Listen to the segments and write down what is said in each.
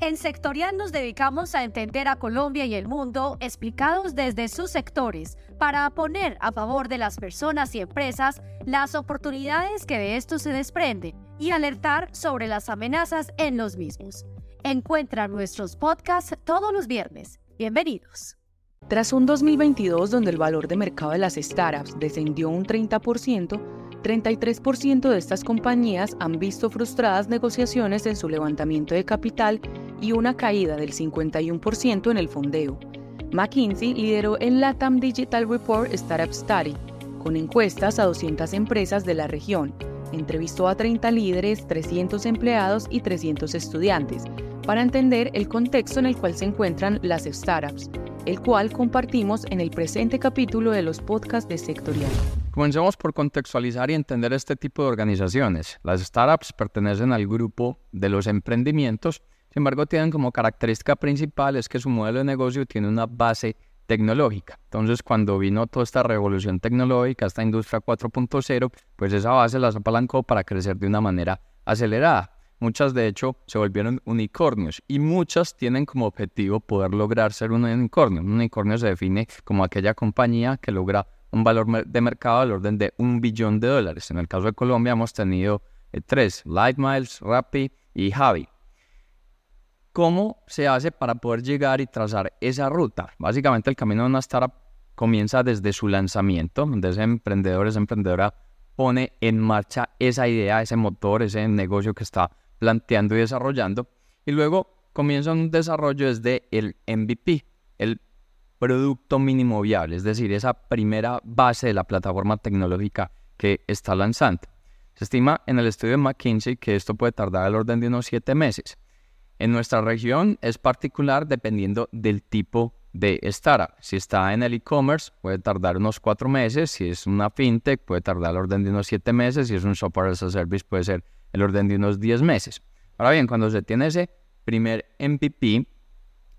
En Sectorial nos dedicamos a entender a Colombia y el mundo explicados desde sus sectores para poner a favor de las personas y empresas las oportunidades que de esto se desprenden y alertar sobre las amenazas en los mismos. Encuentra nuestros podcasts todos los viernes. Bienvenidos. Tras un 2022 donde el valor de mercado de las startups descendió un 30%, 33% de estas compañías han visto frustradas negociaciones en su levantamiento de capital y una caída del 51% en el fondeo. McKinsey lideró el LATAM Digital Report Startup Study, con encuestas a 200 empresas de la región. Entrevistó a 30 líderes, 300 empleados y 300 estudiantes para entender el contexto en el cual se encuentran las startups, el cual compartimos en el presente capítulo de los podcasts de Sectorial. Comencemos por contextualizar y entender este tipo de organizaciones. Las startups pertenecen al grupo de los emprendimientos sin embargo, tienen como característica principal es que su modelo de negocio tiene una base tecnológica. Entonces, cuando vino toda esta revolución tecnológica, esta industria 4.0, pues esa base las apalancó para crecer de una manera acelerada. Muchas, de hecho, se volvieron unicornios y muchas tienen como objetivo poder lograr ser un unicornio. Un unicornio se define como aquella compañía que logra un valor de mercado al orden de un billón de dólares. En el caso de Colombia hemos tenido eh, tres, Light Miles, Rappi y Javi. ¿Cómo se hace para poder llegar y trazar esa ruta? Básicamente el camino de una startup comienza desde su lanzamiento, donde ese emprendedor, esa emprendedora pone en marcha esa idea, ese motor, ese negocio que está planteando y desarrollando. Y luego comienza un desarrollo desde el MVP, el producto mínimo viable, es decir, esa primera base de la plataforma tecnológica que está lanzando. Se estima en el estudio de McKinsey que esto puede tardar al orden de unos siete meses. En nuestra región es particular dependiendo del tipo de startup. Si está en el e-commerce puede tardar unos cuatro meses, si es una fintech puede tardar el orden de unos siete meses, si es un software as a service puede ser el orden de unos diez meses. Ahora bien, cuando se tiene ese primer MVP,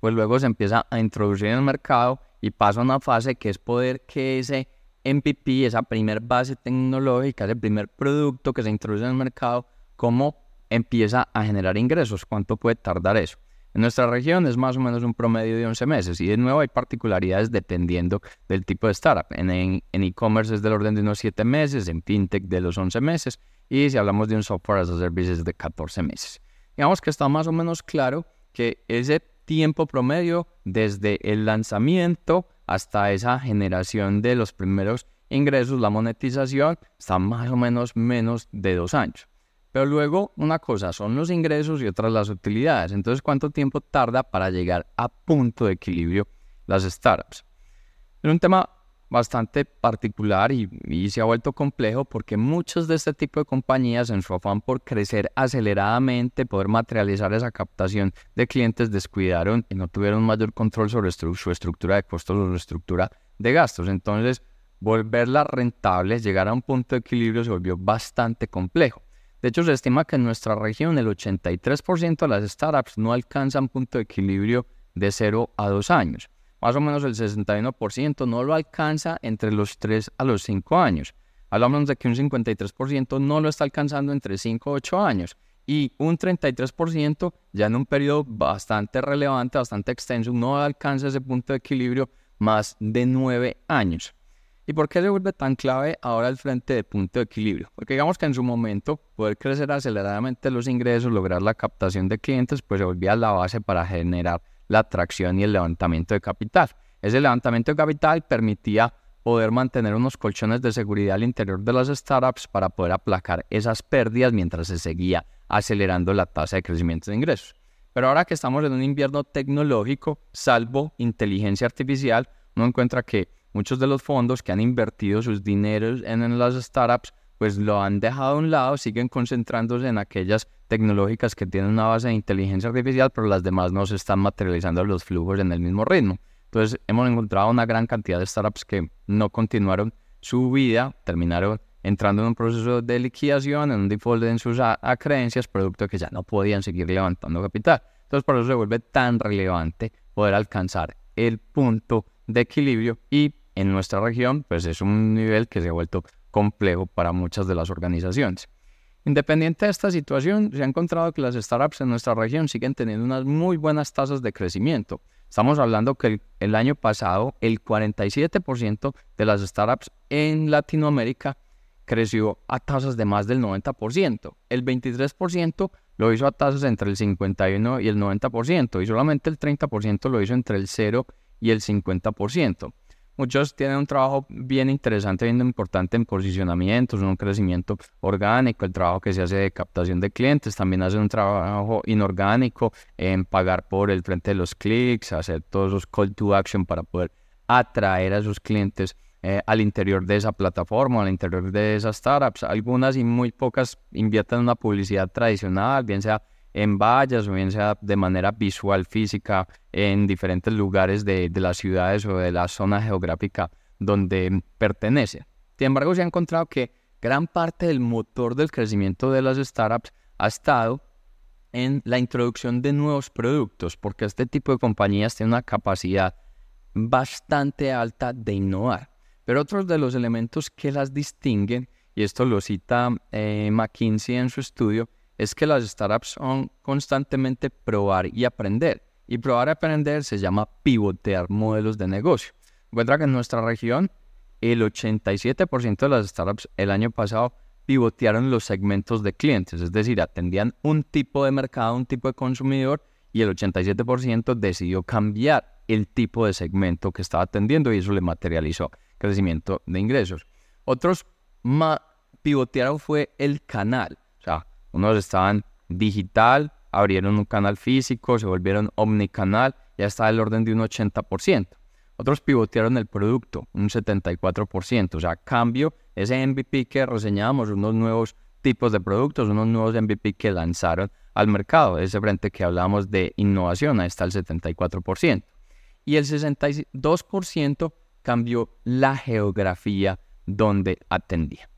pues luego se empieza a introducir en el mercado y pasa a una fase que es poder que ese MVP, esa primer base tecnológica, ese primer producto que se introduce en el mercado, como empieza a generar ingresos. ¿Cuánto puede tardar eso? En nuestra región es más o menos un promedio de 11 meses y de nuevo hay particularidades dependiendo del tipo de startup. En e-commerce es del orden de unos 7 meses, en fintech de los 11 meses y si hablamos de un software as a service de 14 meses. Digamos que está más o menos claro que ese tiempo promedio desde el lanzamiento hasta esa generación de los primeros ingresos, la monetización, está más o menos menos de dos años. Pero luego, una cosa son los ingresos y otra las utilidades. Entonces, ¿cuánto tiempo tarda para llegar a punto de equilibrio las startups? Es un tema bastante particular y, se ha vuelto complejo porque muchos de este tipo de compañías en su afán por crecer aceleradamente, poder materializar esa captación de clientes, descuidaron y no tuvieron mayor control sobre su estructura de costos o su estructura de gastos. Entonces, volverlas rentables, llegar a un punto de equilibrio se volvió bastante complejo. De hecho, se estima que en nuestra región el 83% de las startups no alcanzan punto de equilibrio de 0 a 2 años. Más o menos el 61% no lo alcanza entre los 3 a los 5 años. Hablamos de que un 53% no lo está alcanzando entre 5 a 8 años. Y un 33% ya en un periodo bastante relevante, bastante extenso, no alcanza ese punto de equilibrio más de 9 años. ¿Y por qué se vuelve tan clave ahora el frente de punto de equilibrio? Porque digamos que en su momento poder crecer aceleradamente los ingresos, lograr la captación de clientes, pues se volvía la base para generar la atracción y el levantamiento de capital. Ese levantamiento de capital permitía poder mantener unos colchones de seguridad al interior de las startups para poder aplacar esas pérdidas mientras se seguía acelerando la tasa de crecimiento de ingresos. Pero ahora que estamos en un invierno tecnológico, salvo inteligencia artificial, uno encuentra que muchos de los fondos que han invertido sus dineros en, las startups, pues lo han dejado a un lado, siguen concentrándose en aquellas tecnológicas que tienen una base de inteligencia artificial, pero las demás no se están materializando los flujos en el mismo ritmo. Entonces hemos encontrado una gran cantidad de startups que no continuaron su vida, terminaron entrando en un proceso de liquidación, en un default en sus creencias, producto que ya no podían seguir levantando capital. Entonces, por eso se vuelve tan relevante poder alcanzar el punto de equilibrio y en nuestra región, pues es un nivel que se ha vuelto complejo para muchas de las organizaciones. Independiente de esta situación, se ha encontrado que las startups en nuestra región siguen teniendo unas muy buenas tasas de crecimiento. Estamos hablando que el, año pasado el 47% de las startups en Latinoamérica creció a tasas de más del 90%. El 23% lo hizo a tasas entre el 51 y el 90% y solamente el 30% lo hizo entre el 0 y el 50%. Muchos tienen un trabajo bien interesante, bien importante en posicionamientos, un crecimiento orgánico, el trabajo que se hace de captación de clientes, también hacen un trabajo inorgánico en pagar por el frente de los clics, hacer todos los call to action para poder atraer a sus clientes eh, al interior de esa plataforma, al interior de esas startups. Algunas y muy pocas invierten en una publicidad tradicional, bien sea en vallas o bien sea de manera visual, física, en diferentes lugares de, las ciudades o de la zona geográfica donde pertenece. Sin embargo, se ha encontrado que gran parte del motor del crecimiento de las startups ha estado en la introducción de nuevos productos, porque este tipo de compañías tienen una capacidad bastante alta de innovar. Pero otros de los elementos que las distinguen, y esto lo cita eh, McKinsey en su estudio, es que las startups son constantemente probar y aprender. Y probar y aprender se llama pivotear modelos de negocio. Encuentra que en nuestra región el 87% de las startups el año pasado pivotearon los segmentos de clientes, es decir, atendían un tipo de mercado, un tipo de consumidor y el 87% decidió cambiar el tipo de segmento que estaba atendiendo y eso le materializó crecimiento de ingresos. Otros pivotearon fue el canal, unos estaban digital, abrieron un canal físico, se volvieron omnicanal, ya está el orden de un 80%. Otros pivotearon el producto, un 74%. O sea, cambio ese MVP que reseñábamos, unos nuevos tipos de productos, unos nuevos MVP que lanzaron al mercado. Ese frente que hablábamos de innovación, ahí está el 74%. Y el 62% cambió la geografía donde atendía.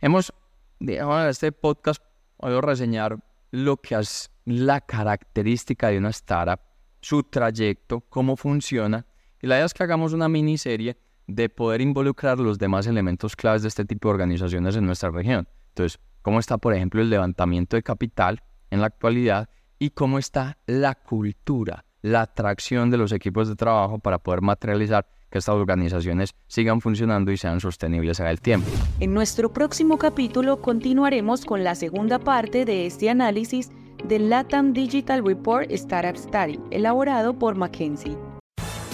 Hemos, digamos, este podcast voy a reseñar lo que es la característica de una startup, su trayecto, cómo funciona. Y la idea es que hagamos una miniserie de poder involucrar los demás elementos claves de este tipo de organizaciones en nuestra región. Entonces, cómo está, por ejemplo, el levantamiento de capital en la actualidad y cómo está la cultura, la atracción de los equipos de trabajo para poder materializar que estas organizaciones sigan funcionando y sean sostenibles en el tiempo. En nuestro próximo capítulo continuaremos con la segunda parte de este análisis del LATAM Digital Report Startup Study, elaborado por McKinsey.